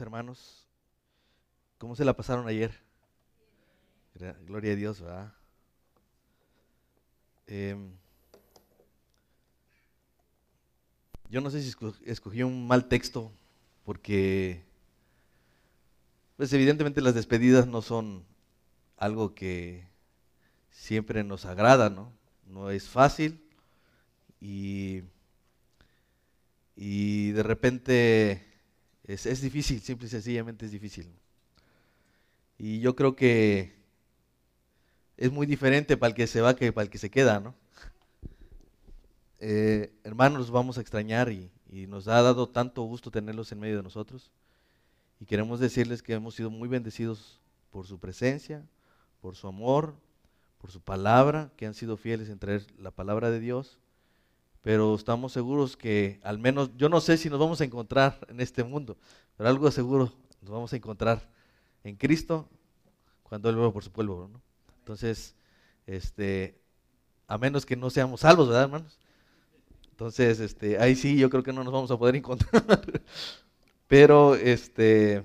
hermanos. ¿Cómo se la pasaron ayer? Gloria a Dios, ¿verdad? Em, yo no sé si escogí un mal texto, porque, pues evidentemente las despedidas no son algo que siempre nos agrada, ¿no? No es fácil y, y de repente es, es difícil, simple y sencillamente es difícil. Y yo creo que es muy diferente para el que se va que para el que se queda, ¿no? Eh, hermanos, vamos a extrañar y, y, nos ha dado tanto gusto tenerlos en medio de nosotros. Y queremos decirles que hemos sido muy bendecidos por su presencia, por su amor, por su palabra, que han sido fieles en traer la palabra de Dios. Pero estamos seguros que al menos, yo no sé si nos vamos a encontrar en este mundo, pero algo seguro nos vamos a encontrar en Cristo cuando Él vuelva por su pueblo. Entonces, este, a menos que no seamos salvos, ¿verdad, hermanos? Entonces, este, ahí sí, yo creo que no nos vamos a poder encontrar. Pero, este,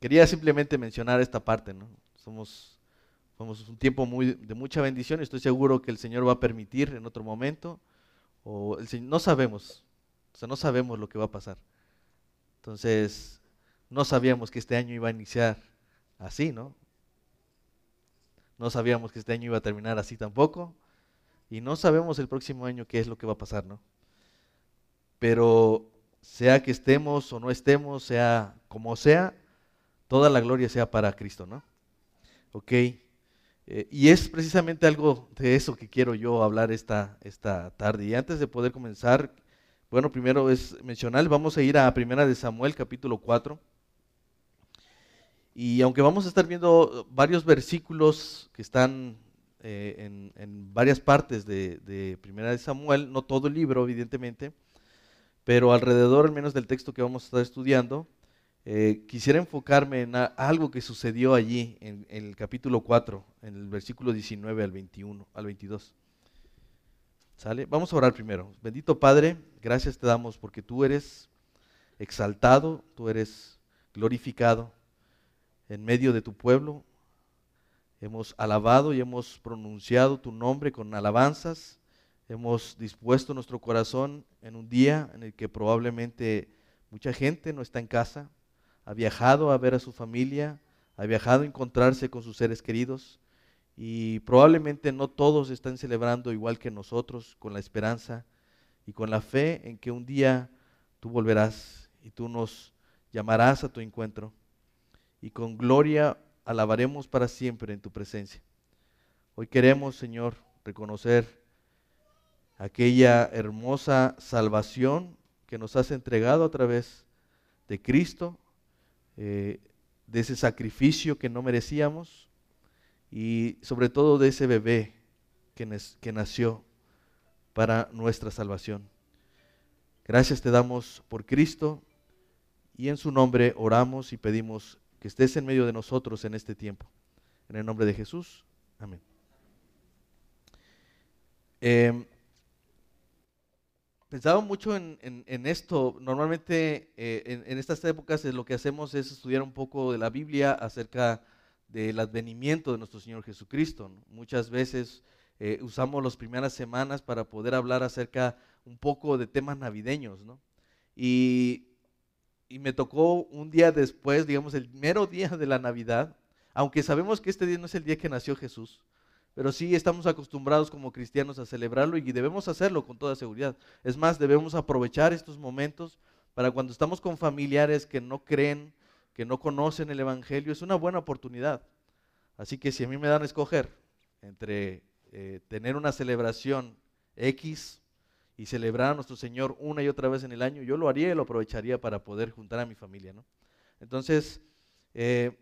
quería simplemente mencionar esta parte, ¿no? Somos, somos un tiempo muy, de mucha bendición estoy seguro que el Señor va a permitir en otro momento, o no sabemos, o sea, no sabemos lo que va a pasar. Entonces, no sabíamos que este año iba a iniciar así, ¿no? No sabíamos que este año iba a terminar así tampoco. Y no sabemos el próximo año qué es lo que va a pasar, ¿no? Pero sea que estemos o no estemos, sea como sea, toda la gloria sea para Cristo, ¿no? Ok. Eh, y es precisamente algo de eso que quiero yo hablar esta, esta tarde. Y antes de poder comenzar, bueno, primero es mencionar, vamos a ir a Primera de Samuel, capítulo 4. Y aunque vamos a estar viendo varios versículos que están eh, en, varias partes de, Primera de Samuel, no todo el libro, evidentemente, pero alrededor al menos del texto que vamos a estar estudiando, eh, quisiera enfocarme en algo que sucedió allí en, el capítulo 4, en el versículo 19 al 21, al 22. ¿Sale? Vamos a orar primero. Bendito Padre, gracias te damos porque tú eres exaltado, tú eres glorificado en medio de tu pueblo. Hemos alabado y hemos pronunciado tu nombre con alabanzas. Hemos dispuesto nuestro corazón en un día en el que probablemente mucha gente no está en casa, ha viajado a ver a su familia, ha viajado a encontrarse con sus seres queridos y probablemente no todos están celebrando igual que nosotros con la esperanza y con la fe en que un día tú volverás y tú nos llamarás a tu encuentro y con gloria alabaremos para siempre en tu presencia. Hoy queremos, Señor, reconocer aquella hermosa salvación que nos has entregado a través de Cristo, eh, de ese sacrificio que no merecíamos y sobre todo de ese bebé que, nació para nuestra salvación. Gracias te damos por Cristo y en su nombre oramos y pedimos que estés en medio de nosotros en este tiempo. En el nombre de Jesús. Amén. Em, pensaba mucho en, esto. Normalmente eh, en, estas épocas lo que hacemos es estudiar un poco de la Biblia acerca del advenimiento de nuestro Señor Jesucristo. Muchas veces eh, usamos las primeras semanas para poder hablar acerca un poco de temas navideños. Y y me tocó un día después, digamos el mero día de la Navidad, aunque sabemos que este día no es el día que nació Jesús, pero sí estamos acostumbrados como cristianos a celebrarlo y debemos hacerlo con toda seguridad. Es más, debemos aprovechar estos momentos para cuando estamos con familiares que no creen, que no conocen el Evangelio, es una buena oportunidad. Así que si a mí me dan a escoger entre eh, tener una celebración X y celebrar a nuestro Señor una y otra vez en el año, yo lo haría y lo aprovecharía para poder juntar a mi familia. ¿no? Entonces, eh,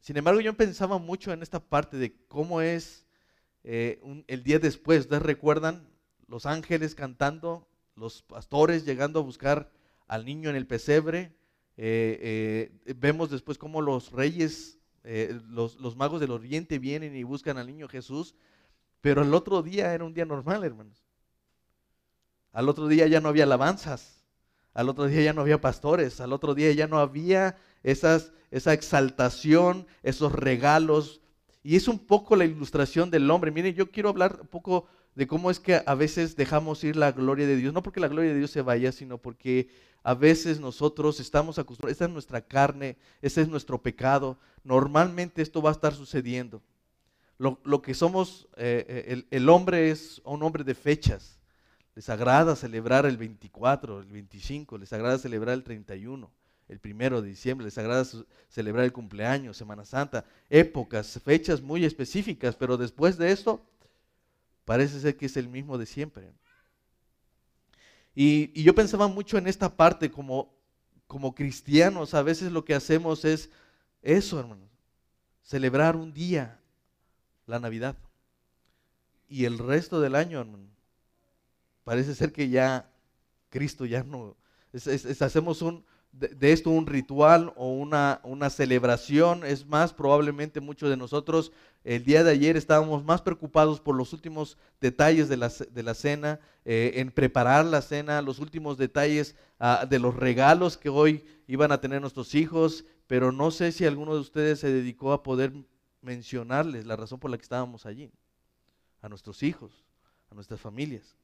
sin embargo, yo pensaba mucho en esta parte de cómo es eh, el día después. ¿Ustedes recuerdan los ángeles cantando, los pastores llegando a buscar al niño en el pesebre? Eh, vemos después cómo los reyes, los, magos del oriente vienen y buscan al niño Jesús, pero el otro día era un día normal, hermanos. Al otro día ya no había alabanzas. al otro día ya no había pastores, al otro día ya no había esa exaltación, esos regalos. Y es un poco la ilustración del hombre. Miren, yo quiero hablar un poco de cómo es que a veces dejamos ir la gloria de Dios, no porque la gloria de Dios se vaya, sino porque a veces nosotros estamos acostumbrados, esta es nuestra carne, ese es nuestro pecado, normalmente esto va a estar sucediendo. Lo, que somos, eh, eh, el, el, hombre es un hombre de fechas, les agrada celebrar el 24, el 25, les agrada celebrar el 31, el primero de diciembre, les agrada celebrar el cumpleaños, Semana Santa, épocas, fechas muy específicas, pero después de esto Parece ser que es el mismo de siempre. Y, yo pensaba mucho en esta parte como, como cristianos. A veces lo que hacemos es eso, hermanos. Celebrar un día, la Navidad. Y el resto del año, hermano, parece ser que ya Cristo ya no... hacemos un, de, esto un ritual o una, una celebración. Es más, probablemente muchos de nosotros el día de ayer estábamos más preocupados por los últimos detalles de la, de la cena, eh, en preparar la cena, los últimos detalles ah, de los regalos que hoy iban a tener nuestros hijos, pero no sé si alguno de ustedes se dedicó a poder mencionarles la razón por la que estábamos allí, a nuestros hijos, a nuestras familias.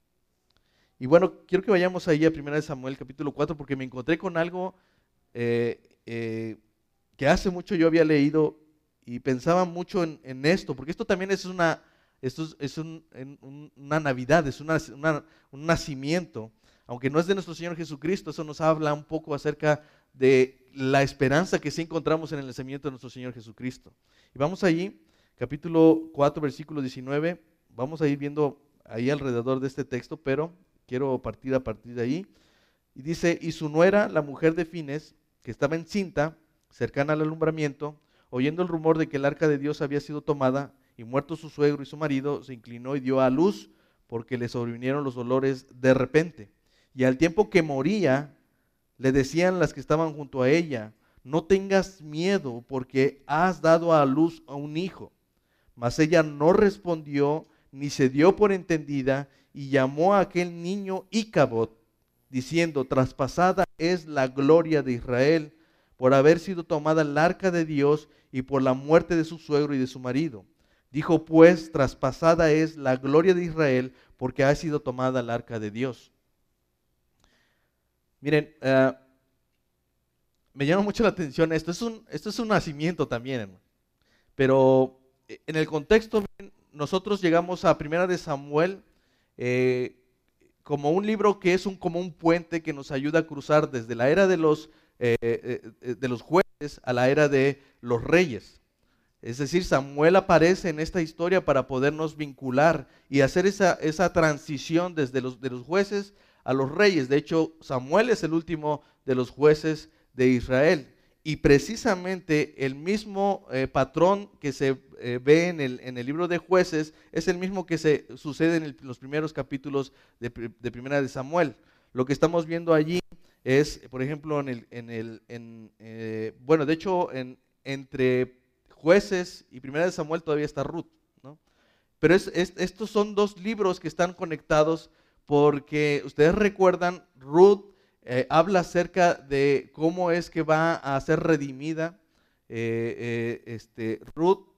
Y bueno, quiero que vayamos ahí a 1 Samuel capítulo 4 porque me encontré con algo eh, eh, que hace mucho yo había leído y pensaba mucho en, esto, porque esto también es una, esto es, una Navidad, es un nacimiento, aunque no es de nuestro Señor Jesucristo, eso nos habla un poco acerca de la esperanza que sí encontramos en el nacimiento de nuestro Señor Jesucristo. Y vamos allí, capítulo 4, versículo 19, vamos a ir viendo ahí alrededor de este texto, pero quiero partir a partir de ahí. Y dice, y su nuera, la mujer de Fines, que estaba encinta, cercana al alumbramiento, oyendo el rumor de que el arca de Dios había sido tomada, y muerto su suegro y su marido, se inclinó y dio a luz, porque le sobrevinieron los dolores de repente. Y al tiempo que moría, le decían las que estaban junto a ella, no tengas miedo, porque has dado a luz a un hijo. Mas ella no respondió, ni se dio por entendida, y llamó a aquel niño Icabot, diciendo, traspasada es la gloria de Israel por haber sido tomada el arca de Dios y por la muerte de su suegro y de su marido. Dijo pues, traspasada es la gloria de Israel porque ha sido tomada el arca de Dios. Miren, eh, me llama mucho la atención esto. Es un, esto es un nacimiento también, Pero eh, en el contexto, nosotros llegamos a Primera de Samuel eh, como un libro que es un, como un puente que nos ayuda a cruzar desde la era de los, eh, eh, de los jueces a la era de los reyes. Es decir, Samuel aparece en esta historia para podernos vincular y hacer esa, esa transición desde los, de los jueces a los reyes. De hecho, Samuel es el último de los jueces de Israel. Y precisamente el mismo eh, patrón que se eh, ve en el, en el, libro de jueces es el mismo que se sucede en, los primeros capítulos de, Primera de Samuel. Lo que estamos viendo allí es, por ejemplo, en el, en el eh, bueno, de hecho, en, entre jueces y Primera de Samuel todavía está Ruth, ¿no? Pero estos son dos libros que están conectados porque ustedes recuerdan, Ruth eh, habla acerca de cómo es que va a ser redimida eh, eh, este, Ruth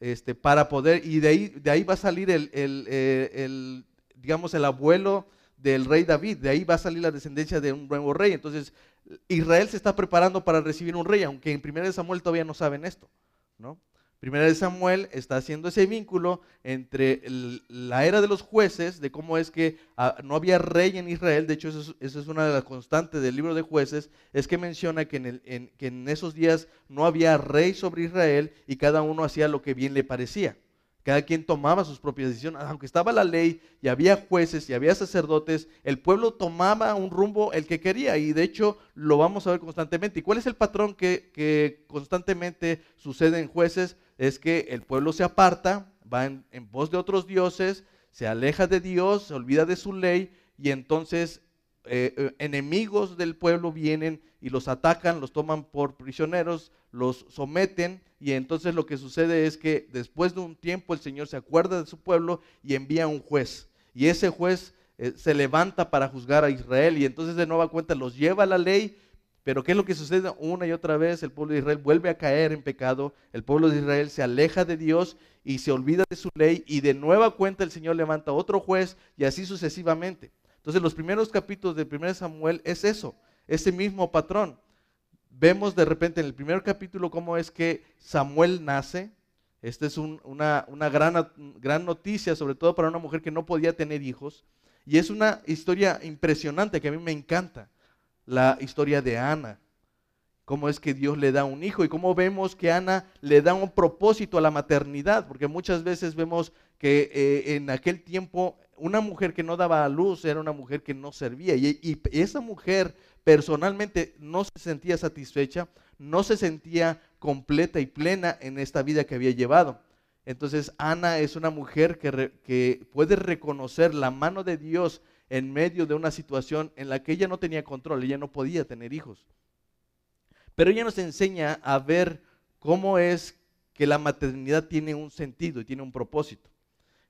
este, para poder, y de ahí, de ahí va a salir el, el, digamos, el abuelo del rey David, de ahí va a salir la descendencia de un nuevo rey. Entonces, Israel se está preparando para recibir un rey, aunque en 1 Samuel todavía no saben esto, ¿no? Primera de Samuel está haciendo ese vínculo entre la era de los jueces, de cómo es que ah, no había rey en Israel, de hecho eso es, una de las constantes del libro de jueces, es que menciona que en, que en esos días no había rey sobre Israel y cada uno hacía lo que bien le parecía. Cada quien tomaba sus propias decisiones. Aunque estaba la ley y había jueces y había sacerdotes, el pueblo tomaba un rumbo el que quería y de hecho lo vamos a ver constantemente. ¿Y cuál es el patrón que, que constantemente sucede en jueces? Es que el pueblo se aparta, va en, pos de otros dioses, se aleja de Dios, se olvida de su ley y entonces eh, eh, enemigos del pueblo vienen y los atacan, los toman por prisioneros, los someten y entonces lo que sucede es que después de un tiempo el Señor se acuerda de su pueblo y envía un juez. Y ese juez eh, se levanta para juzgar a Israel y entonces de nueva cuenta los lleva a la ley, pero ¿qué es lo que sucede una y otra vez? El pueblo de Israel vuelve a caer en pecado, el pueblo de Israel se aleja de Dios y se olvida de su ley y de nueva cuenta el Señor levanta otro juez y así sucesivamente. Entonces los primeros capítulos de 1 Samuel es eso, ese mismo patrón. Vemos de repente en el primer capítulo cómo es que Samuel nace. Esta es una, gran, gran noticia, sobre todo para una mujer que no podía tener hijos. Y es una historia impresionante que a mí me encanta, la historia de Ana. Cómo es que Dios le da un hijo y cómo vemos que Ana le da un propósito a la maternidad, porque muchas veces vemos que eh, en aquel tiempo una mujer que no daba a luz era una mujer que no servía. Y, esa mujer personalmente no se sentía satisfecha, no se sentía completa y plena en esta vida que había llevado. Entonces Ana es una mujer que, que puede reconocer la mano de Dios en medio de una situación en la que ella no tenía control, ella no podía tener hijos. Pero ella nos enseña a ver cómo es que la maternidad tiene un sentido y tiene un propósito.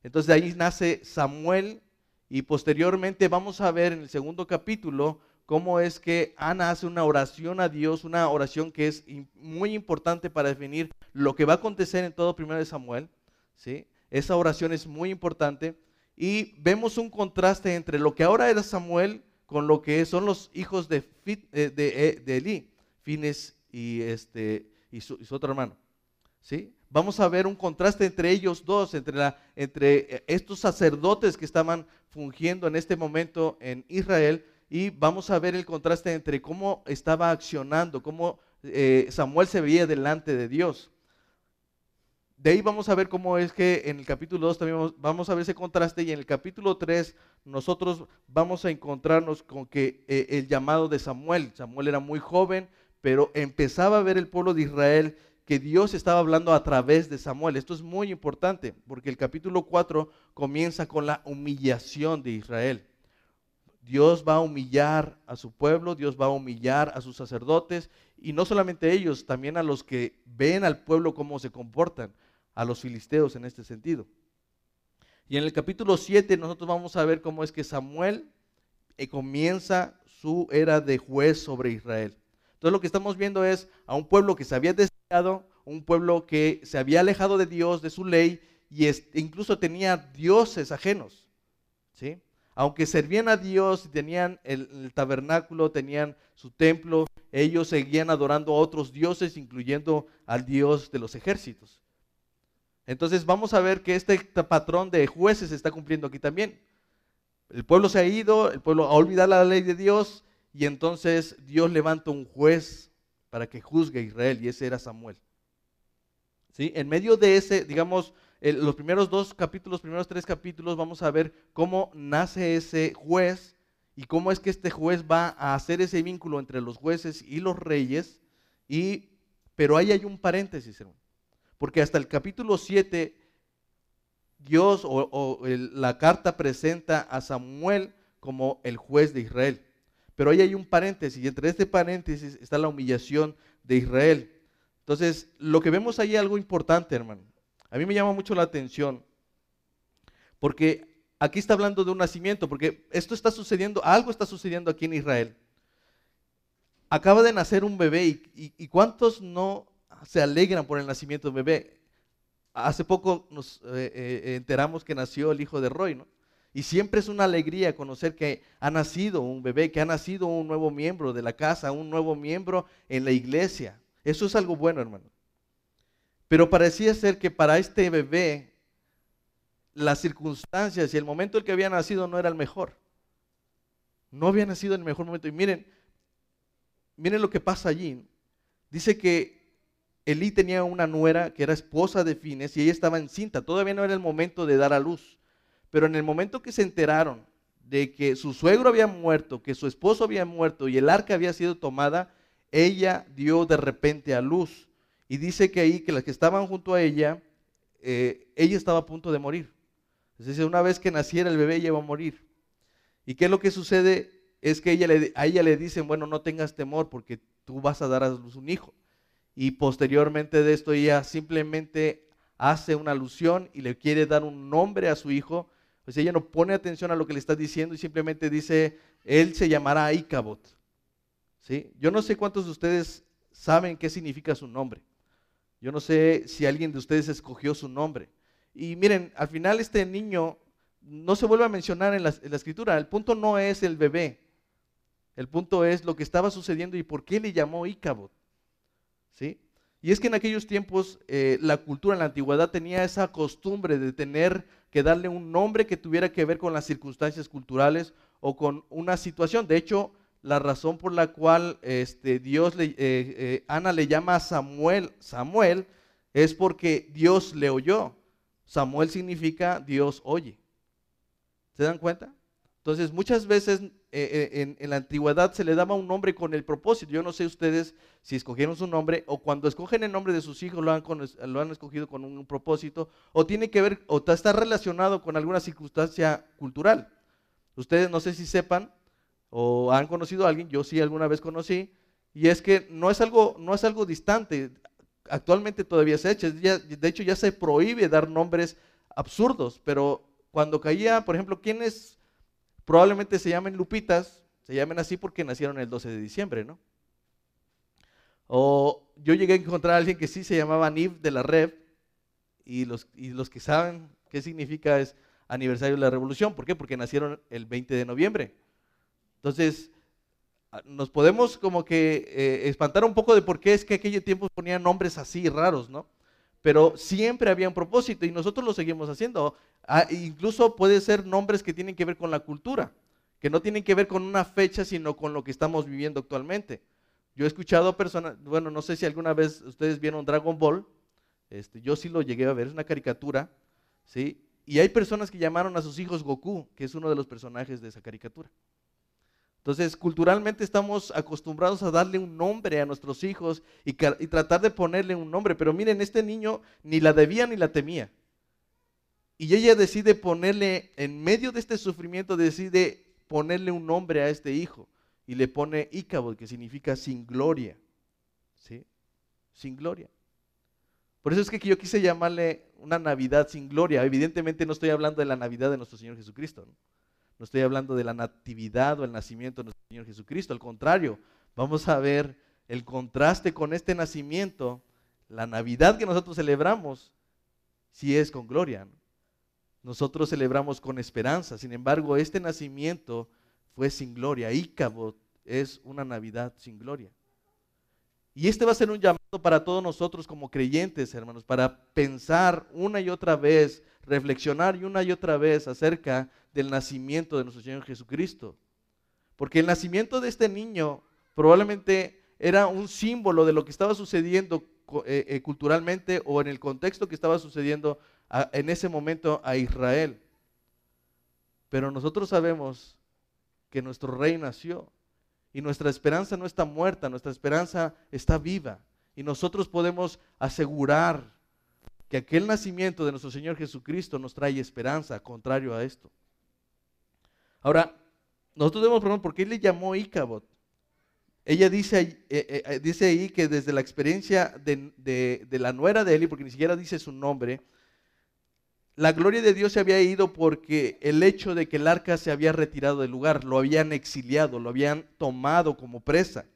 Entonces de ahí nace Samuel y posteriormente vamos a ver en el segundo capítulo cómo es que Ana hace una oración a Dios, una oración que es muy importante para definir lo que va a acontecer en todo primero de Samuel. ¿sí? Esa oración es muy importante y vemos un contraste entre lo que ahora era Samuel con lo que son los hijos de, eh, de, eh, de Eli, Fines y, este, y, su, otro hermano. ¿sí? vamos a ver un contraste entre ellos dos, entre, la, entre eh, estos sacerdotes que estaban fungiendo en este momento en Israel, y vamos a ver el contraste entre cómo estaba accionando, cómo Samuel se veía delante de Dios. De ahí vamos a ver cómo es que en el capítulo 2 también vamos, a ver ese contraste y en el capítulo 3 nosotros vamos a encontrarnos con que eh, el llamado de Samuel, Samuel era muy joven, pero empezaba a ver el pueblo de Israel que Dios estaba hablando a través de Samuel. Esto es muy importante porque el capítulo 4 comienza con la humillación de Israel. Dios va a humillar a su pueblo, Dios va a humillar a sus sacerdotes y no solamente ellos, también a los que ven al pueblo cómo se comportan, a los filisteos en este sentido. Y en el capítulo 7 nosotros vamos a ver cómo es que Samuel eh, comienza su era de juez sobre Israel. Entonces lo que estamos viendo es a un pueblo que se había un pueblo que se había alejado de Dios, de su ley, y incluso tenía dioses ajenos. ¿sí? Aunque servían a Dios, tenían el, tabernáculo, tenían su templo, ellos seguían adorando a otros dioses, incluyendo al Dios de los ejércitos. Entonces vamos a ver que este patrón de jueces se está cumpliendo aquí también. El pueblo se ha ido, el pueblo ha olvidado la ley de Dios y entonces Dios levanta un juez para que juzgue a Israel, y ese era Samuel. ¿Sí? En medio de ese, digamos, los primeros dos capítulos, los primeros tres capítulos, vamos a ver cómo nace ese juez y cómo es que este juez va a hacer ese vínculo entre los jueces y los reyes. Y, pero ahí hay un paréntesis, hermano. Porque hasta el capítulo 7, Dios o, la carta presenta a Samuel como el juez de Israel. Pero ahí hay un paréntesis y entre este paréntesis está la humillación de Israel. Entonces, lo que vemos ahí es algo importante, hermano. A mí me llama mucho la atención porque aquí está hablando de un nacimiento, porque esto está sucediendo, algo está sucediendo aquí en Israel. Acaba de nacer un bebé y, ¿cuántos no se alegran por el nacimiento de bebé? Hace poco nos eh, eh, enteramos que nació el hijo de Roy, ¿no? Y siempre es una alegría conocer que ha nacido un bebé, que ha nacido un nuevo miembro de la casa, un nuevo miembro en la iglesia. Eso es algo bueno, hermano. Pero parecía ser que para este bebé las circunstancias y el momento en que había nacido no era el mejor. No había nacido en el mejor momento. Y miren, miren lo que pasa allí. Dice que Elí tenía una nuera que era esposa de Fines y ella estaba encinta. Todavía no era el momento de dar a luz. Pero en el momento que se enteraron de que su suegro había muerto, que su esposo había muerto y el arca había sido tomada, ella dio de repente a luz. Y dice que ahí, que las que estaban junto a ella, eh, ella estaba a punto de morir. Es decir, una vez que naciera el bebé, ella iba a morir. ¿Y qué es lo que sucede? Es que ella a ella le dicen, bueno, no tengas temor porque tú vas a dar a luz un hijo. Y posteriormente de esto ella simplemente hace una alusión y le quiere dar un nombre a su hijo pues ella no pone atención a lo que le está diciendo y simplemente dice, él se llamará Icabot. ¿Sí? Yo no sé cuántos de ustedes saben qué significa su nombre. Yo no sé si alguien de ustedes escogió su nombre. Y miren, al final este niño no se vuelve a mencionar en la, escritura. El punto no es el bebé. El punto es lo que estaba sucediendo y por qué le llamó Icabod. Y es que en aquellos tiempos eh, la cultura en la antigüedad tenía esa costumbre de tener que darle un nombre que tuviera que ver con las circunstancias culturales o con una situación. De hecho, la razón por la cual este, Dios le, eh, eh, Ana le llama a Samuel Samuel es porque Dios le oyó. Samuel significa Dios oye. ¿Se dan cuenta? Entonces, muchas veces eh, en, la antigüedad se le daba un nombre con el propósito. Yo no sé ustedes si escogieron su nombre o cuando escogen el nombre de sus hijos lo han, lo han escogido con un propósito o tiene que ver o está relacionado con alguna circunstancia cultural. Ustedes no sé si sepan, o han conocido a alguien, yo sí alguna vez conocí, y es que no es algo, no es algo distante, actualmente todavía se echa, de hecho ya se prohíbe dar nombres absurdos, pero cuando caía, por ejemplo, quienes probablemente se llamen Lupitas, se llamen así porque nacieron el 12 de diciembre, ¿no? O yo llegué a encontrar a alguien que sí se llamaba Niv de la Rev, y los, y los que saben qué significa es aniversario de la revolución, ¿por qué? Porque nacieron el 20 de noviembre. Entonces, ah, nos podemos como que eh, espantar un poco de por qué es que aquellos tiempos ponían nombres así raros, ¿no? Pero siempre había un propósito y nosotros lo seguimos haciendo. Ah, incluso puede ser nombres que tienen que ver con la cultura, que no tienen que ver con una fecha, sino con lo que estamos viviendo actualmente. Yo he escuchado personas, bueno, no sé si alguna vez ustedes vieron Dragon Ball, este, yo sí lo llegué a ver, es una caricatura, ¿sí? Y hay personas que llamaron a sus hijos Goku, que es uno de los personajes de esa caricatura. Entonces, culturalmente estamos acostumbrados a darle un nombre a nuestros hijos y, tratar de ponerle un nombre. Pero miren, este niño ni la debía ni la temía. Y ella decide ponerle, en medio de este sufrimiento, decide ponerle un nombre a este hijo. Y le pone Icabod, que significa sin gloria. ¿Sí? Sin gloria. Por eso es que yo quise llamarle una Navidad sin gloria. Evidentemente no estoy hablando de la Navidad de nuestro Señor Jesucristo. No estoy hablando de la natividad o el nacimiento de nuestro Señor Jesucristo. Al contrario, vamos a ver el contraste con este nacimiento. La Navidad que nosotros celebramos, si es con gloria. Nosotros celebramos con esperanza. Sin embargo, este nacimiento fue sin gloria. Ícabo es una Navidad sin gloria. Y este va a ser un llamado para todos nosotros como creyentes, hermanos, para pensar una y otra vez, reflexionar y una y otra vez acerca del nacimiento de nuestro Señor Jesucristo. Porque el nacimiento de este niño probablemente era un símbolo de lo que estaba sucediendo eh, eh, culturalmente o en el contexto que estaba sucediendo en ese momento a Israel. Pero nosotros sabemos que nuestro rey nació y nuestra esperanza no está muerta, nuestra esperanza está viva. Y nosotros podemos asegurar que aquel nacimiento de nuestro Señor Jesucristo nos trae esperanza, contrario a esto. Ahora, nosotros debemos preguntar por qué le llamó Icabod. Ella dice, eh, eh, dice ahí que desde la experiencia de, la nuera de Eli, porque ni siquiera dice su nombre, la gloria de Dios se había ido porque el hecho de que el arca se había retirado del lugar, lo habían exiliado, lo habían tomado como presa.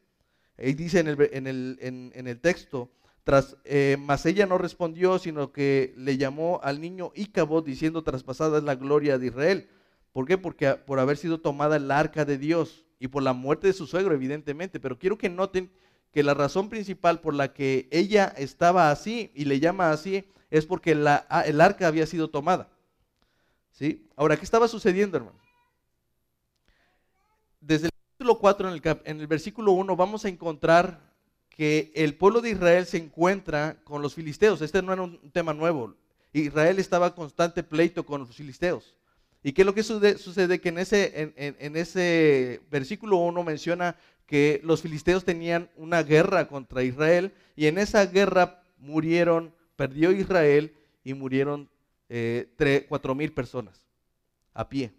Ahí dice en el, texto, tras, eh, mas ella no respondió, sino que le llamó al niño Icabod diciendo, traspasada es la gloria de Israel. ¿Por qué? Porque por haber sido tomada el arca de Dios y por la muerte de su suegro, evidentemente. Pero quiero que noten que la razón principal por la que ella estaba así y le llama así es porque la, ah, el arca había sido tomada. ¿Sí? Ahora, ¿qué estaba sucediendo, hermano? Desde el capítulo 4, en el, en el versículo 1, vamos a encontrar que el pueblo de Israel se encuentra con los filisteos. Este no era un tema nuevo. Israel estaba en constante pleito con los filisteos. ¿Y qué es lo que sucede? Que en ese, en, ese versículo 1 menciona que los filisteos tenían una guerra contra Israel y en esa guerra murieron, perdió Israel y murieron eh, cuatro mil personas a pie.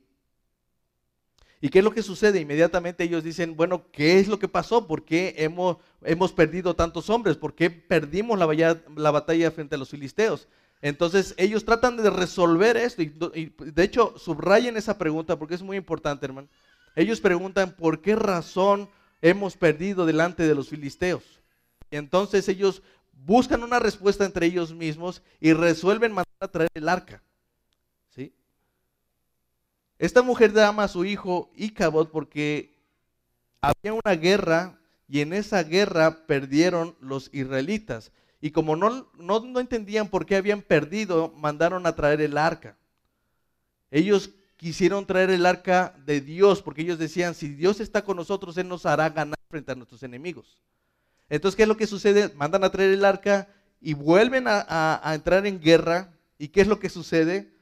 ¿Y qué es lo que sucede? Inmediatamente ellos dicen, bueno, ¿qué es lo que pasó? ¿Por qué hemos, hemos perdido tantos hombres? ¿Por qué perdimos la, la batalla frente a los filisteos? Entonces ellos tratan de resolver esto y, de hecho subrayen esa pregunta porque es muy importante, hermano. Ellos preguntan por qué razón hemos perdido delante de los filisteos. Y entonces ellos buscan una respuesta entre ellos mismos y resuelven mandar a traer el arca. Esta mujer ama a su hijo Icabod porque había una guerra y en esa guerra perdieron los israelitas. Y como no, no, no, entendían por qué habían perdido, mandaron a traer el arca. Ellos quisieron traer el arca de Dios porque ellos decían, si Dios está con nosotros, Él nos hará ganar frente a nuestros enemigos. Entonces, ¿qué es lo que sucede? Mandan a traer el arca y vuelven a, entrar en guerra. ¿Y qué es lo que sucede?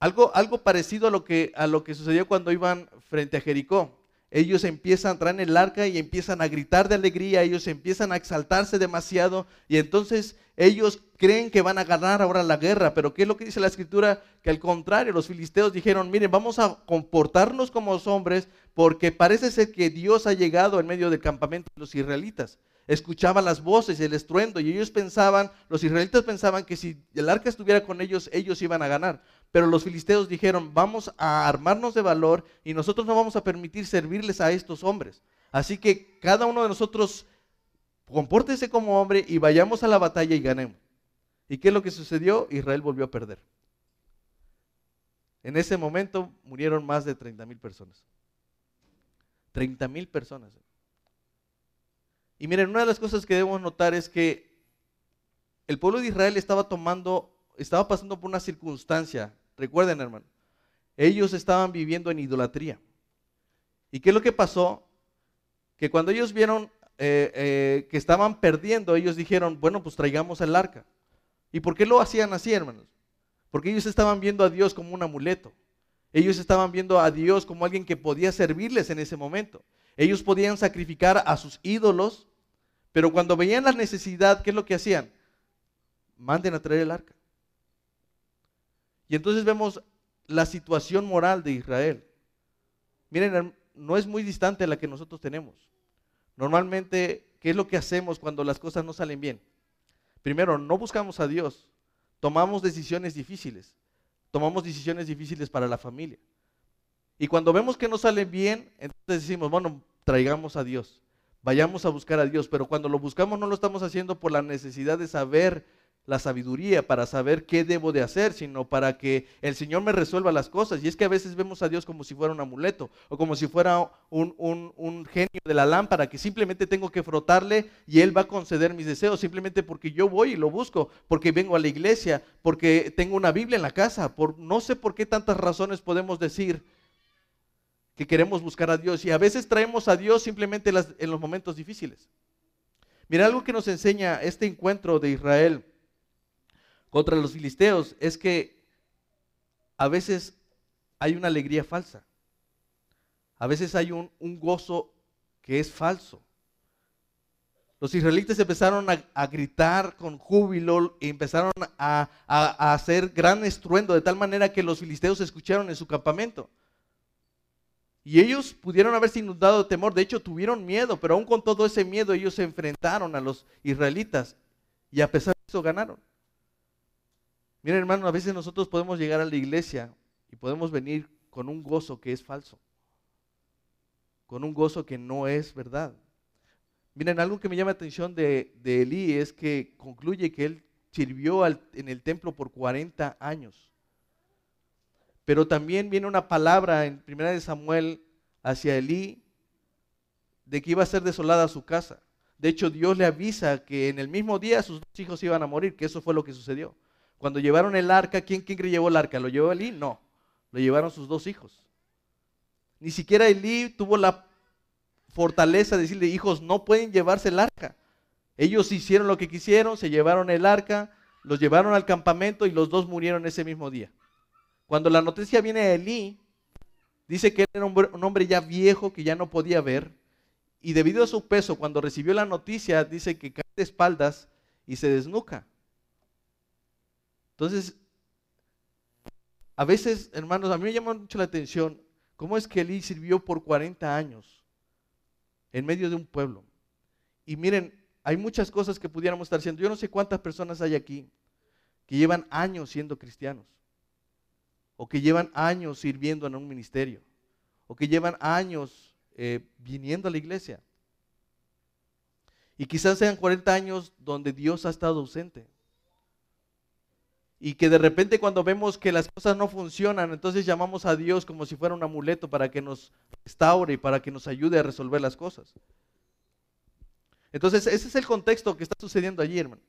Algo, algo parecido a lo, que, a lo que sucedió cuando iban frente a Jericó ellos empiezan, a entrar en el arca y empiezan a gritar de alegría, ellos empiezan a exaltarse demasiado y entonces ellos creen que van a ganar ahora la guerra, pero ¿qué es lo que dice la escritura? Que al contrario, los filisteos dijeron, miren, vamos a comportarnos como hombres porque parece ser que Dios ha llegado en medio del campamento de los israelitas. Escuchaban las voces, el estruendo, y ellos pensaban, los israelitas pensaban que si el arca estuviera con ellos, ellos iban a ganar. Pero los filisteos dijeron, vamos a armarnos de valor y nosotros no vamos a permitir servirles a estos hombres. Así que cada uno de nosotros compórtese como hombre y vayamos a la batalla y ganemos. ¿Y qué es lo que sucedió? Israel volvió a perder. En ese momento murieron más de 30 mil personas. 30 mil personas. Y miren, una de las cosas que debemos notar es que el pueblo de Israel estaba tomando, estaba pasando por una circunstancia Recuerden, hermano, ellos estaban viviendo en idolatría. ¿Y qué es lo que pasó? Que cuando ellos vieron eh, eh, que estaban perdiendo, ellos dijeron, bueno, pues traigamos el arca. ¿Y por qué lo hacían así, hermanos? Porque ellos estaban viendo a Dios como un amuleto. Ellos estaban viendo a Dios como alguien que podía servirles en ese momento. Ellos podían sacrificar a sus ídolos, pero cuando veían la necesidad, ¿qué es lo que hacían? Manden a traer el arca. Y entonces vemos la situación moral de Israel. Miren, no es muy distante a la que nosotros tenemos. Normalmente, ¿qué es lo que hacemos cuando las cosas no salen bien? Primero, no buscamos a Dios, tomamos decisiones difíciles, tomamos decisiones difíciles para la familia. Y cuando vemos que no salen bien, entonces decimos, bueno, traigamos a Dios, vayamos a buscar a Dios, pero cuando lo buscamos no lo estamos haciendo por la necesidad de saber la sabiduría para saber qué debo de hacer, sino para que el Señor me resuelva las cosas. Y es que a veces vemos a Dios como si fuera un amuleto o como si fuera un, un, genio de la lámpara que simplemente tengo que frotarle y Él va a conceder mis deseos, simplemente porque yo voy y lo busco, porque vengo a la iglesia, porque tengo una Biblia en la casa, por no sé por qué tantas razones podemos decir que queremos buscar a Dios. Y a veces traemos a Dios simplemente en los momentos difíciles. Mira algo que nos enseña este encuentro de Israel contra los filisteos es que a veces hay una alegría falsa. A veces hay un, gozo que es falso. Los israelitas empezaron a, gritar con júbilo y empezaron a, a, hacer gran estruendo de tal manera que los filisteos escucharon en su campamento. Y ellos pudieron haberse inundado de temor, de hecho tuvieron miedo, pero aún con todo ese miedo ellos se enfrentaron a los israelitas y a pesar de eso ganaron. Miren, hermano, a veces nosotros podemos llegar a la iglesia y podemos venir con un gozo que es falso, con un gozo que no es verdad. Miren, algo que me llama la atención de, de Elí es que concluye que él sirvió en el templo por 40 años. Pero también viene una palabra en primera de Samuel hacia Elí de que iba a ser desolada su casa. De hecho, Dios le avisa que en el mismo día sus dos hijos iban a morir, que eso fue lo que sucedió. Cuando llevaron el arca, ¿quién, quién llevó el arca? ¿Lo llevó Elí? No, lo llevaron sus dos hijos. Ni siquiera Elí tuvo la fortaleza de decirle, hijos, no pueden llevarse el arca. Ellos hicieron lo que quisieron, se llevaron el arca, los llevaron al campamento y los dos murieron ese mismo día. Cuando la noticia viene a Elí, dice que era un hombre ya viejo que ya no podía ver, y debido a su peso, cuando recibió la noticia, dice que cae de espaldas y se desnuca. Entonces, a veces, hermanos, a mí me llama mucho la atención cómo es que Elí sirvió por 40 años en medio de un pueblo. Y miren, hay muchas cosas que pudiéramos estar haciendo. Yo no sé cuántas personas hay aquí, que llevan años siendo cristianos, o que llevan años sirviendo en un ministerio, o que llevan años eh, viniendo a la iglesia. Y quizás sean 40 años donde Dios ha estado ausente. Y que de repente cuando vemos que las cosas no funcionan, entonces llamamos a Dios como si fuera un amuleto para que nos restaure y para que nos ayude a resolver las cosas. Entonces ese es el contexto que está sucediendo allí, hermano.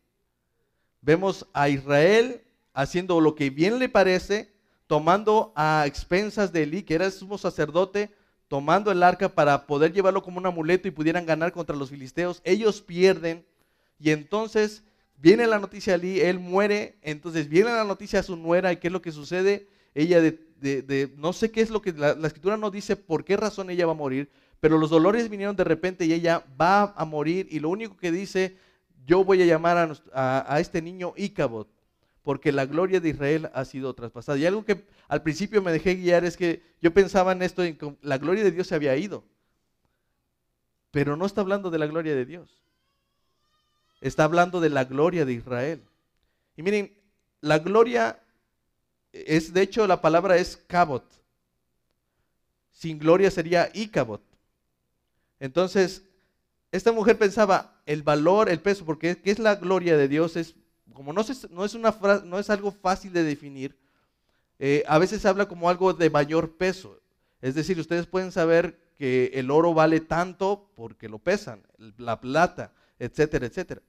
Vemos a Israel haciendo lo que bien le parece, tomando a expensas de Eli, que era el sumo sacerdote, tomando el arca para poder llevarlo como un amuleto y pudieran ganar contra los filisteos. Ellos pierden y entonces viene la noticia a Eli, él muere, entonces viene la noticia a su nuera y qué es lo que sucede. Ella de, no sé qué es lo que la, escritura no dice por qué razón ella va a morir, pero los dolores vinieron de repente y ella va a morir y lo único que dice, yo voy a llamar a, este niño Icabod, porque la gloria de Israel ha sido traspasada. Y algo que al principio me dejé guiar es que yo pensaba en esto, en que la gloria de Dios se había ido, pero no está hablando de la gloria de Dios está hablando de la gloria de Israel. Y miren, la gloria es, de hecho, la palabra es cabot. Sin gloria sería icabot. Entonces, esta mujer pensaba, el valor, el peso, porque ¿qué es la gloria de Dios? Es, como no, es, una es algo fácil de definir, eh, a veces se habla como algo de mayor peso. Es decir, ustedes pueden saber que el oro vale tanto porque lo pesan, la plata, etcétera, etcétera.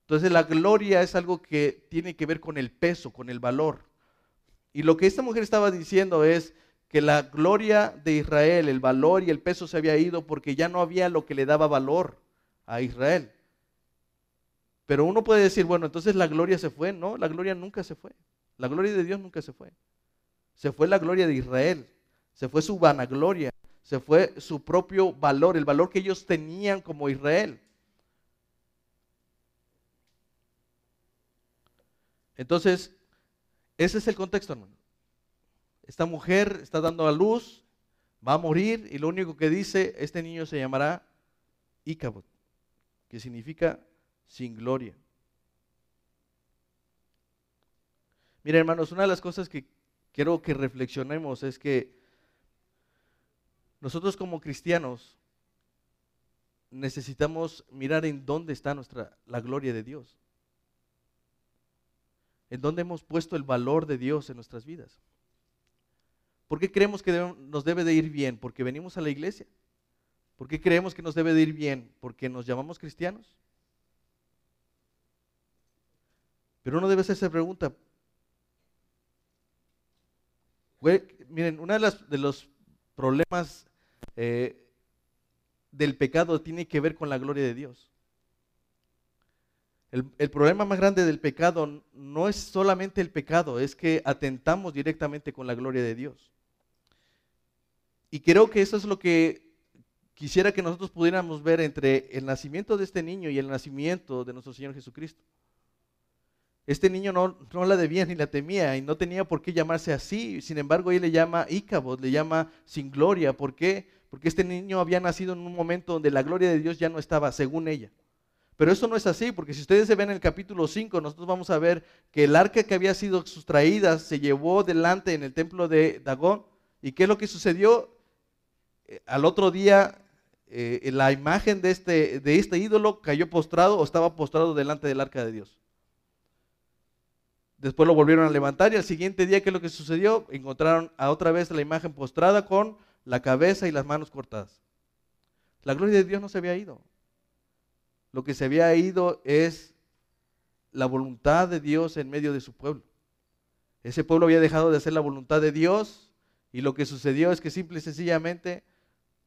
Entonces la gloria es algo que tiene que ver con el peso, con el valor. Y lo que esta mujer estaba diciendo es que la gloria de Israel, el valor y el peso se había ido porque ya no había lo que le daba valor a Israel. Pero uno puede decir, bueno, entonces la gloria se fue. No, la gloria nunca se fue. La gloria de Dios nunca se fue. Se fue la gloria de Israel. Se fue su vanagloria. Se fue su propio valor, el valor que ellos tenían como Israel. Entonces, ese es el contexto, hermano. Esta mujer está dando a luz, va a morir y lo único que dice, este niño se llamará Icabod, que significa sin gloria. Mira, hermanos, una de las cosas que quiero que reflexionemos es que nosotros como cristianos necesitamos mirar en dónde está nuestra la gloria de Dios en dónde hemos puesto el valor de Dios en nuestras vidas. ¿Por qué creemos que nos debe de ir bien? ¿Porque venimos a la iglesia? ¿Por qué creemos que nos debe de ir bien? ¿Porque nos llamamos cristianos? Pero uno debe hacerse pregunta. Miren, uno de, los problemas eh, del pecado tiene que ver con la gloria de Dios. El, problema más grande del pecado no es solamente el pecado, es que atentamos directamente con la gloria de Dios. Y creo que eso es lo que quisiera que nosotros pudiéramos ver entre el nacimiento de este niño y el nacimiento de nuestro Señor Jesucristo. Este niño no, no la debía ni la temía y no tenía por qué llamarse así. Sin embargo, él le llama Icabod, le llama sin gloria. ¿Por qué? Porque este niño había nacido en un momento donde la gloria de Dios ya no estaba, según ella. Pero eso no es así, porque si ustedes se ven en el capítulo 5, nosotros vamos a ver que el arca que había sido sustraída se llevó delante en el templo de Dagón. ¿Y qué es lo que sucedió? Eh, al otro día, eh, la imagen de este, de este ídolo cayó postrado o estaba postrado delante del arca de Dios. Después lo volvieron a levantar y al siguiente día, ¿qué es lo que sucedió? Encontraron a otra vez la imagen postrada con la cabeza y las manos cortadas. La gloria de Dios no se había ido lo que se había ido es la voluntad de Dios en medio de su pueblo. Ese pueblo había dejado de hacer la voluntad de Dios y lo que sucedió es que simple y sencillamente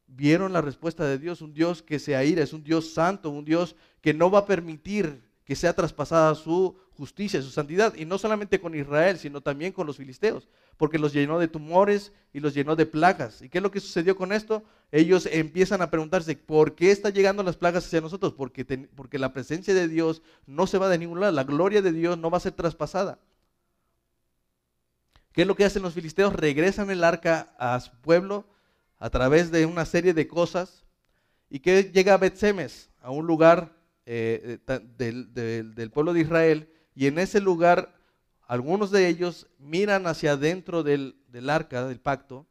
vieron la respuesta de Dios, un Dios que se aira, es un Dios santo, un Dios que no va a permitir que sea traspasada su justicia, su santidad, y no solamente con Israel, sino también con los filisteos porque los llenó de tumores y los llenó de plagas. ¿Y qué es lo que sucedió con esto? Ellos empiezan a preguntarse, ¿por qué están llegando las plagas hacia nosotros? Porque, porque la presencia de Dios no se va de ningún lado, la gloria de Dios no va a ser traspasada. ¿Qué es lo que hacen los filisteos? Regresan el arca a su pueblo a través de una serie de cosas. ¿Y que llega a Betsemes, a un lugar eh, del, del pueblo de Israel? Y en ese lugar algunos de ellos miran hacia adentro del, arca, del pacto,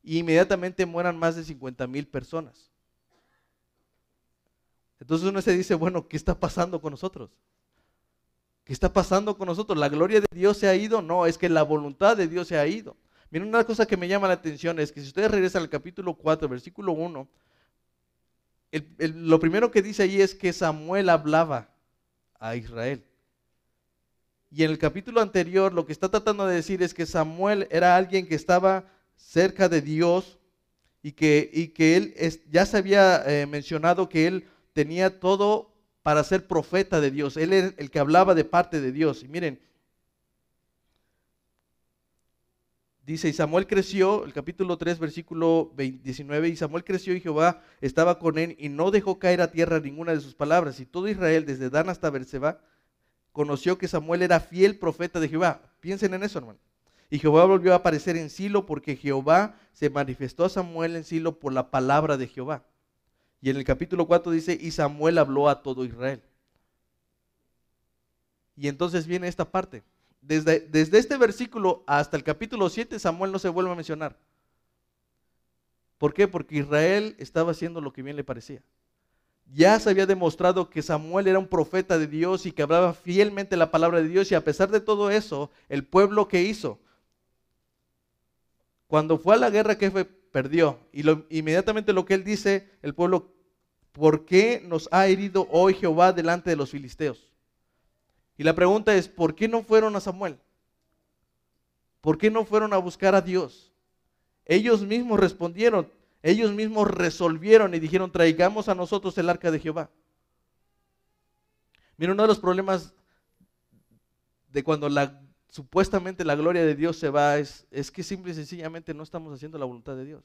y inmediatamente mueran más de 50 mil personas. Entonces uno se dice, bueno, ¿qué está pasando con nosotros? ¿Qué está pasando con nosotros? ¿La gloria de Dios se ha ido? No, es que la voluntad de Dios se ha ido. Miren, una cosa que me llama la atención es que si ustedes regresan al capítulo 4, versículo 1, lo primero que dice ahí es que Samuel hablaba a Israel. Y en el capítulo anterior lo que está tratando de decir es que Samuel era alguien que estaba cerca de Dios y que, y que él ya se había eh, mencionado que él tenía todo para ser profeta de Dios. Él era el que hablaba de parte de Dios. Y miren, dice, y Samuel creció, el capítulo 3, versículo 19, y Samuel creció y Jehová estaba con él y no dejó caer a tierra ninguna de sus palabras. Y todo Israel, desde Dan hasta Berseba, conoció que Samuel era fiel profeta de Jehová. Piensen en eso, hermano. Y Jehová volvió a aparecer en Silo porque Jehová se manifestó a Samuel en Silo por la palabra de Jehová. Y en el capítulo 4 dice, y Samuel habló a todo Israel. Y entonces viene esta parte. Desde, este versículo hasta el capítulo 7, Samuel no se vuelve a mencionar. ¿Por qué? Porque Israel estaba haciendo lo que bien le parecía. Ya se había demostrado que Samuel era un profeta de Dios y que hablaba fielmente la palabra de Dios. Y a pesar de todo eso, el pueblo que hizo, cuando fue a la guerra, ¿qué fue? perdió. Y inmediatamente lo que él dice, el pueblo, ¿por qué nos ha herido hoy Jehová delante de los filisteos? Y la pregunta es, ¿por qué no fueron a Samuel? ¿Por qué no fueron a buscar a Dios? Ellos mismos respondieron, ellos mismos resolvieron y dijeron, traigamos a nosotros el arca de Jehová. Mira, uno de los problemas de cuando la supuestamente la gloria de Dios se va, es, es que simple y sencillamente no estamos haciendo la voluntad de Dios.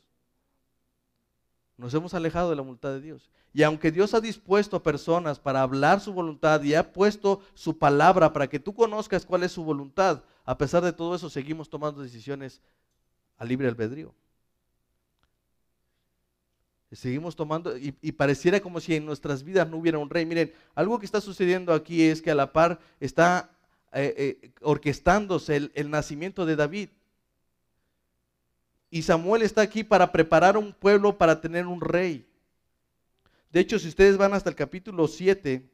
Nos hemos alejado de la voluntad de Dios. Y aunque Dios ha dispuesto a personas para hablar su voluntad y ha puesto su palabra para que tú conozcas cuál es su voluntad, a pesar de todo eso seguimos tomando decisiones a libre albedrío. Seguimos tomando, y, pareciera como si en nuestras vidas no hubiera un rey. Miren, algo que está sucediendo aquí es que a la par está eh, eh, orquestándose el, nacimiento de David. Y Samuel está aquí para preparar un pueblo para tener un rey. De hecho, si ustedes van hasta el capítulo 7,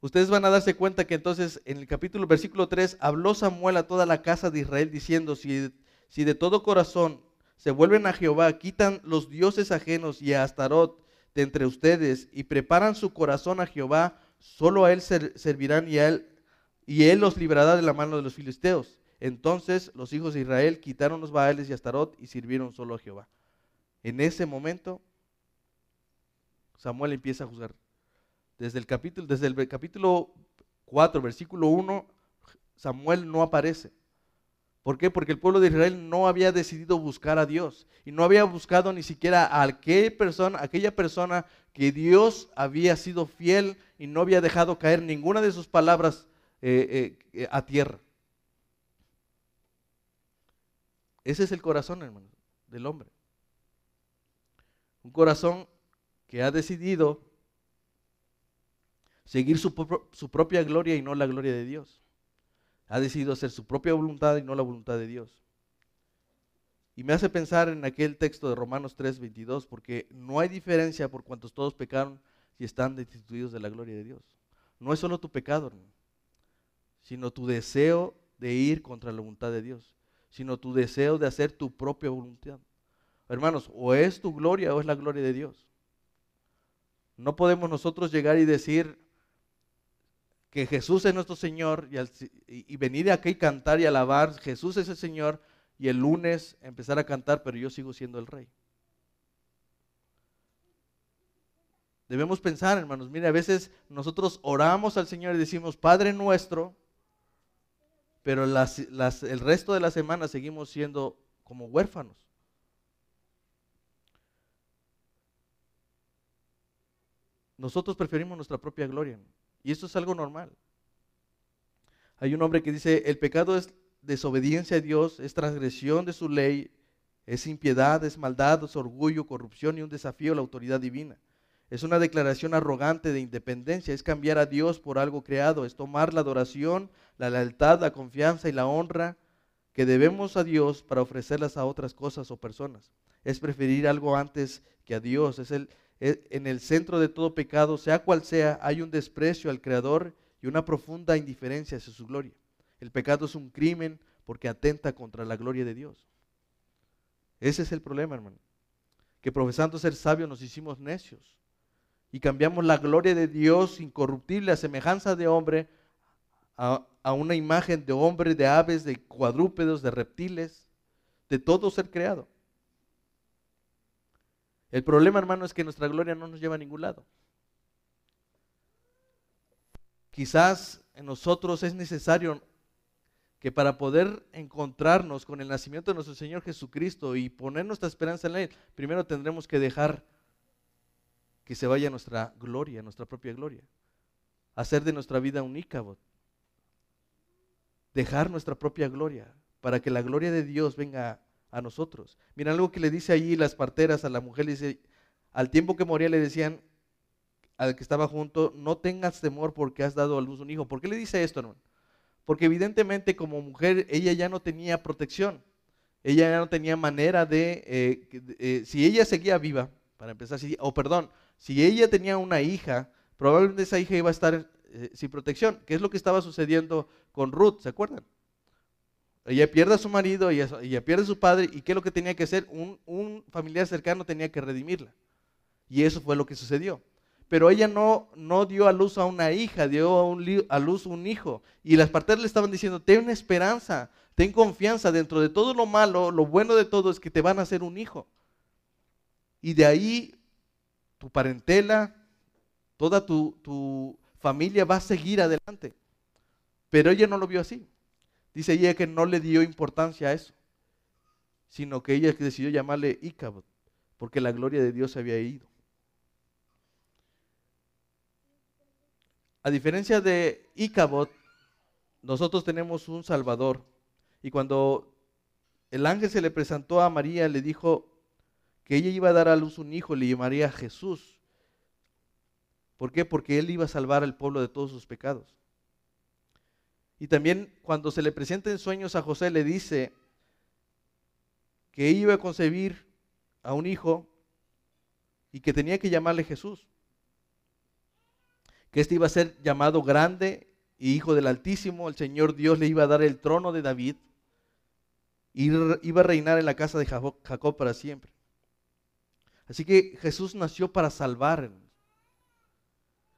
ustedes van a darse cuenta que entonces en el capítulo, versículo 3, habló Samuel a toda la casa de Israel diciendo, si, si de todo corazón se vuelven a Jehová, quitan los dioses ajenos y a Astarot de entre ustedes y preparan su corazón a Jehová, Solo a él servirán y, a él, y él los librará de la mano de los filisteos. Entonces los hijos de Israel quitaron los Baales y Astarot y sirvieron solo a Jehová. En ese momento, Samuel empieza a juzgar. Desde el capítulo, desde el capítulo 4, versículo 1, Samuel no aparece. ¿Por qué? Porque el pueblo de Israel no había decidido buscar a Dios y no había buscado ni siquiera a aquella persona, aquella persona que Dios había sido fiel y no había dejado caer ninguna de sus palabras eh, eh, a tierra. Ese es el corazón, hermano, del hombre. Un corazón que ha decidido seguir su, propia gloria y no la gloria de Dios ha decidido hacer su propia voluntad y no la voluntad de Dios. Y me hace pensar en aquel texto de Romanos 3, 22, porque no hay diferencia por cuantos todos pecaron y están destituidos de la gloria de Dios. No es solo tu pecado, sino tu deseo de ir contra la voluntad de Dios, sino tu deseo de hacer tu propia voluntad. Hermanos, o es tu gloria o es la gloria de Dios. No podemos nosotros llegar y decir, que Jesús es nuestro Señor y, venir aquí y cantar y alabar, Jesús es el Señor, y el lunes empezar a cantar, pero yo sigo siendo el rey. Debemos pensar, hermanos, mire, a veces nosotros oramos al Señor y decimos, Padre nuestro, pero el resto de la semana seguimos siendo como huérfanos. Nosotros preferimos nuestra propia gloria. Y esto es algo normal. Hay un hombre que dice, el pecado es desobediencia a Dios, es transgresión de su ley, es impiedad, es maldad, es orgullo, corrupción y un desafío a la autoridad divina. Es una declaración arrogante de independencia, es cambiar a Dios por algo creado, es tomar la adoración, la lealtad, la confianza y la honra que debemos a Dios para ofrecerlas a otras cosas o personas. Es preferir algo antes que a Dios. Es el, en el centro de todo pecado, sea cual sea, hay un desprecio al Creador y una profunda indiferencia hacia su gloria. El pecado es un crimen porque atenta contra la gloria de Dios. Ese es el problema, hermano. Que profesando ser sabios nos hicimos necios y cambiamos la gloria de Dios incorruptible a semejanza de hombre a, a una imagen de hombre, de aves, de cuadrúpedos, de reptiles, de todo ser creado. El problema, hermano, es que nuestra gloria no nos lleva a ningún lado. Quizás en nosotros es necesario que para poder encontrarnos con el nacimiento de nuestro Señor Jesucristo y poner nuestra esperanza en Él, primero tendremos que dejar que se vaya nuestra gloria, nuestra propia gloria. Hacer de nuestra vida un ícabot. Dejar nuestra propia gloria para que la gloria de Dios venga a nosotros. Mira algo que le dice allí las parteras a la mujer, dice, al tiempo que moría le decían al que estaba junto, no tengas temor porque has dado a luz un hijo. ¿Por qué le dice esto, hermano? Porque evidentemente como mujer ella ya no tenía protección, ella ya no tenía manera de, eh, eh, si ella seguía viva, para empezar, o perdón, si ella tenía una hija, probablemente esa hija iba a estar eh, sin protección, ¿Qué es lo que estaba sucediendo con Ruth, ¿se acuerdan? Ella pierde a su marido, ella, ella pierde a su padre, y ¿qué es lo que tenía que hacer? Un, familiar cercano tenía que redimirla. Y eso fue lo que sucedió. Pero ella no, dio a luz a una hija, dio a, un, a luz un hijo. Y las parteras le estaban diciendo, ten esperanza, ten confianza, dentro de todo lo malo, lo bueno de todo es que te van a hacer un hijo. Y de ahí tu parentela, toda tu, tu familia va a seguir adelante. Pero ella no lo vio así. Dice ella que no le dio importancia a eso, sino que ella decidió llamarle Icabod, porque la gloria de Dios se había ido. A diferencia de Icabod, nosotros tenemos un Salvador. Y cuando el ángel se le presentó a María, le dijo que ella iba a dar a luz un hijo, le llamaría Jesús. ¿Por qué? Porque él iba a salvar al pueblo de todos sus pecados. Y también cuando se le presenta en sueños a José le dice que iba a concebir a un hijo y que tenía que llamarle Jesús. Que este iba a ser llamado grande y hijo del Altísimo. El Señor Dios le iba a dar el trono de David y iba a reinar en la casa de Jacob para siempre. Así que Jesús nació para salvar.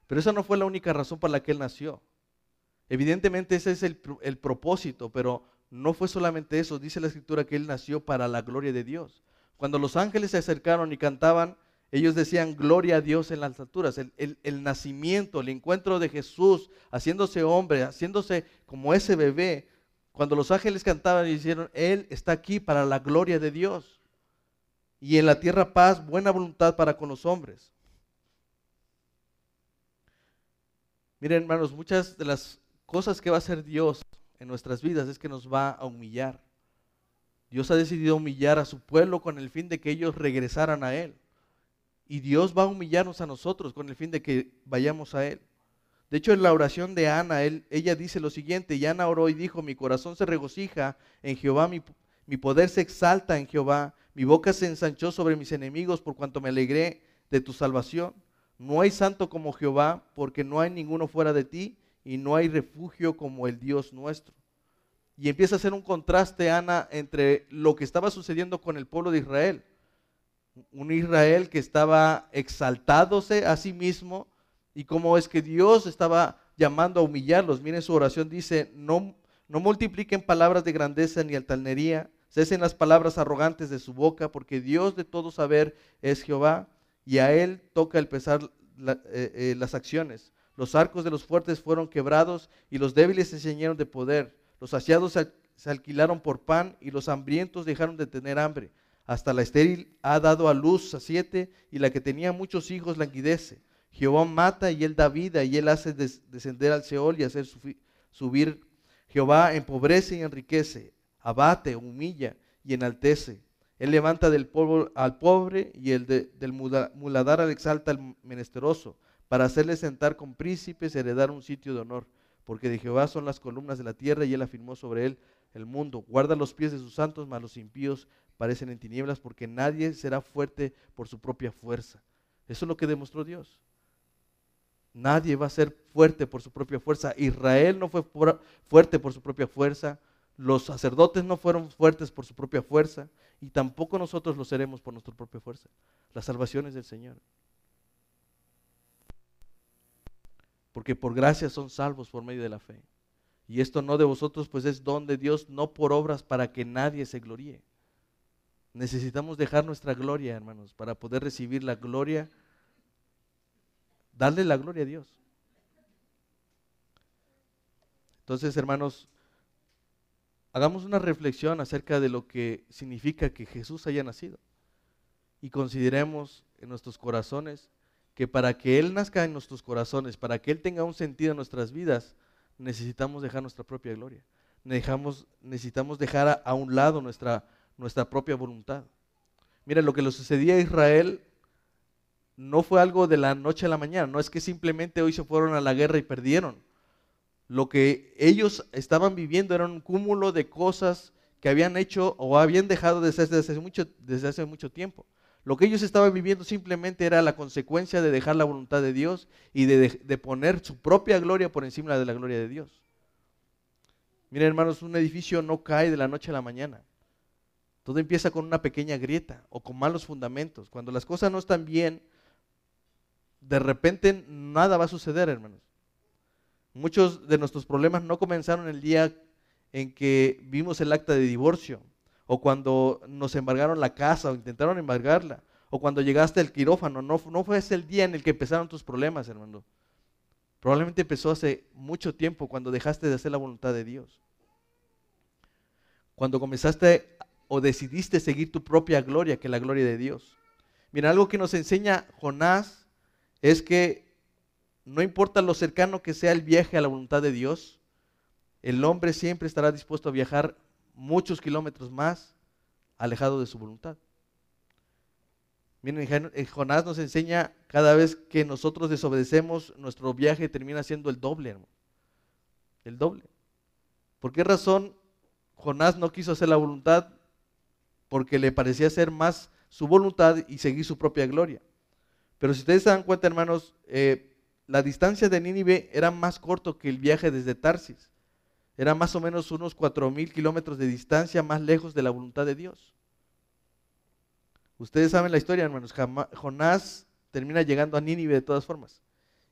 Pero esa no fue la única razón por la que él nació. Evidentemente ese es el, propósito, pero no fue solamente eso. Dice la escritura que Él nació para la gloria de Dios. Cuando los ángeles se acercaron y cantaban, ellos decían gloria a Dios en las alturas. El, el, nacimiento, el encuentro de Jesús, haciéndose hombre, haciéndose como ese bebé. Cuando los ángeles cantaban y dijeron, Él está aquí para la gloria de Dios. Y en la tierra paz, buena voluntad para con los hombres. Miren, hermanos, muchas de las cosas que va a hacer Dios en nuestras vidas es que nos va a humillar. Dios ha decidido humillar a su pueblo con el fin de que ellos regresaran a Él. Y Dios va a humillarnos a nosotros con el fin de que vayamos a Él. De hecho, en la oración de Ana, ella dice lo siguiente, y Ana oró y dijo, mi corazón se regocija en Jehová, mi, mi poder se exalta en Jehová, mi boca se ensanchó sobre mis enemigos por cuanto me alegré de tu salvación. No hay santo como Jehová, porque no hay ninguno fuera de ti, y no hay refugio como el Dios nuestro. Y empieza a hacer un contraste, Ana, entre lo que estaba sucediendo con el pueblo de Israel. Un Israel que estaba exaltándose a sí mismo y cómo es que Dios estaba llamando a humillarlos. Miren su oración, dice, no, no multipliquen palabras de grandeza ni altanería, cesen las palabras arrogantes de su boca, porque Dios de todo saber es Jehová y a él toca el pesar eh, eh, las acciones. Los arcos de los fuertes fueron quebrados y los débiles se ceñieron de poder. Los saciados se alquilaron por pan y los hambrientos dejaron de tener hambre. Hasta la estéril ha dado a luz a siete y la que tenía muchos hijos languidece. Jehová mata y él da vida y él hace descender al Seol y hacer subir. Jehová empobrece y enriquece, abate, humilla y enaltece. Él levanta del polvo al pobre y el del muladar al exalta al menesteroso, para hacerle sentar con príncipes y heredar un sitio de honor. Porque de Jehová son las columnas de la tierra y él afirmó sobre él el mundo. Guarda los pies de sus santos, mas los impíos parecen en tinieblas, porque nadie será fuerte por su propia fuerza. Eso es lo que demostró Dios. Nadie va a ser fuerte por su propia fuerza. Israel no fue fuerte por su propia fuerza. Los sacerdotes no fueron fuertes por su propia fuerza. Y tampoco nosotros lo seremos por nuestra propia fuerza. La salvación es del Señor. Porque por gracia son salvos por medio de la fe. Y esto no de vosotros, pues es don de Dios, no por obras para que nadie se gloríe. Necesitamos dejar nuestra gloria, hermanos, para poder recibir la gloria, darle la gloria a Dios. Entonces, hermanos, hagamos una reflexión acerca de lo que significa que Jesús haya nacido. Y consideremos en nuestros corazones que para que Él nazca en nuestros corazones, para que Él tenga un sentido en nuestras vidas, necesitamos dejar nuestra propia gloria. Necesitamos dejar a, un lado nuestra, nuestra propia voluntad. Mira, lo que le sucedía a Israel no fue algo de la noche a la mañana, no es que simplemente hoy se fueron a la guerra y perdieron. Lo que ellos estaban viviendo era un cúmulo de cosas que habían hecho o habían dejado desde hace mucho, desde hace mucho tiempo. Lo que ellos estaban viviendo simplemente era la consecuencia de dejar la voluntad de Dios y de, poner su propia gloria por encima de la gloria de Dios. Miren hermanos, un edificio no cae de la noche a la mañana. Todo empieza con una pequeña grieta o con malos fundamentos. Cuando las cosas no están bien, de repente nada va a suceder, hermanos. Muchos de nuestros problemas no comenzaron el día en que vimos el acta de divorcio o cuando nos embargaron la casa o intentaron embargarla, o cuando llegaste al quirófano, no, fue ese el día en el que empezaron tus problemas, hermano. Probablemente empezó hace mucho tiempo cuando dejaste de hacer la voluntad de Dios. Cuando comenzaste o decidiste seguir tu propia gloria que la gloria de Dios. Mira, algo que nos enseña Jonás es que no importa lo cercano que sea el viaje a la voluntad de Dios, el hombre siempre estará dispuesto a viajar muchos kilómetros más alejado de su voluntad. Miren, Jonás nos enseña cada vez que nosotros desobedecemos, nuestro viaje termina siendo el doble, hermano. El doble. ¿Por qué razón Jonás no quiso hacer la voluntad? Porque le parecía ser más su voluntad y seguir su propia gloria. Pero si ustedes se dan cuenta, hermanos, eh, la distancia de Nínive era más corto que el viaje desde Tarsis. Era más o menos unos cuatro mil kilómetros de distancia más lejos de la voluntad de Dios. Ustedes saben la historia, hermanos. Jonás termina llegando a Nínive de todas formas.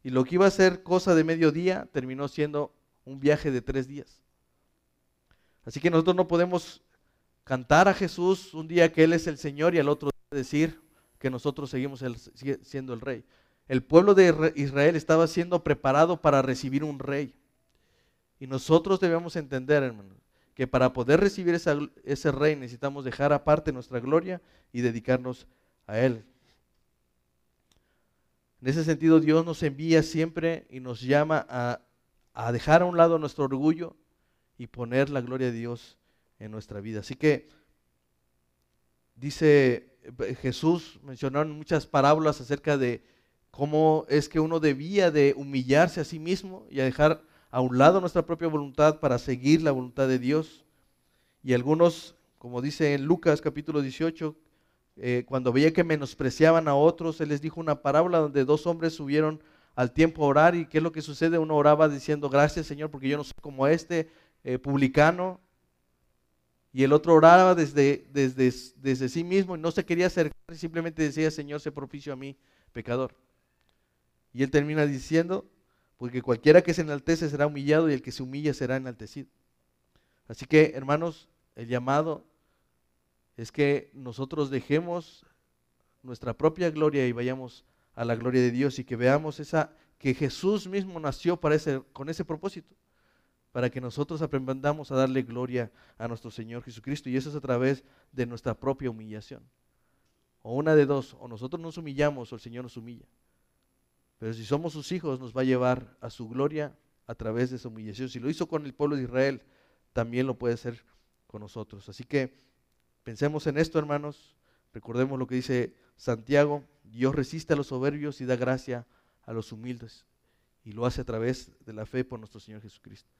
Y lo que iba a ser cosa de mediodía terminó siendo un viaje de tres días. Así que nosotros no podemos cantar a Jesús un día que Él es el Señor y al otro decir que nosotros seguimos siendo el rey. El pueblo de Israel estaba siendo preparado para recibir un rey. Y nosotros debemos entender, hermano, que para poder recibir ese rey necesitamos dejar aparte nuestra gloria y dedicarnos a Él. En ese sentido, Dios nos envía siempre y nos llama a, a dejar a un lado nuestro orgullo y poner la gloria de Dios en nuestra vida. Así que dice Jesús, mencionaron muchas parábolas acerca de cómo es que uno debía de humillarse a sí mismo y a dejar a un lado nuestra propia voluntad para seguir la voluntad de Dios. Y algunos, como dice en Lucas capítulo 18, eh, cuando veía que menospreciaban a otros, Él les dijo una parábola donde dos hombres subieron al tiempo a orar y qué es lo que sucede, uno oraba diciendo, gracias Señor, porque yo no soy como este eh, publicano, y el otro oraba desde, desde, desde sí mismo y no se quería acercar, simplemente decía, Señor, se propicio a mí, pecador. Y él termina diciendo, porque cualquiera que se enaltece será humillado y el que se humilla será enaltecido. Así que, hermanos, el llamado es que nosotros dejemos nuestra propia gloria y vayamos a la gloria de Dios y que veamos esa que Jesús mismo nació para ese, con ese propósito, para que nosotros aprendamos a darle gloria a nuestro Señor Jesucristo y eso es a través de nuestra propia humillación. O una de dos, o nosotros nos humillamos o el Señor nos humilla. Pero si somos sus hijos, nos va a llevar a su gloria a través de su humillación. Si lo hizo con el pueblo de Israel, también lo puede hacer con nosotros. Así que pensemos en esto, hermanos. Recordemos lo que dice Santiago. Dios resiste a los soberbios y da gracia a los humildes. Y lo hace a través de la fe por nuestro Señor Jesucristo.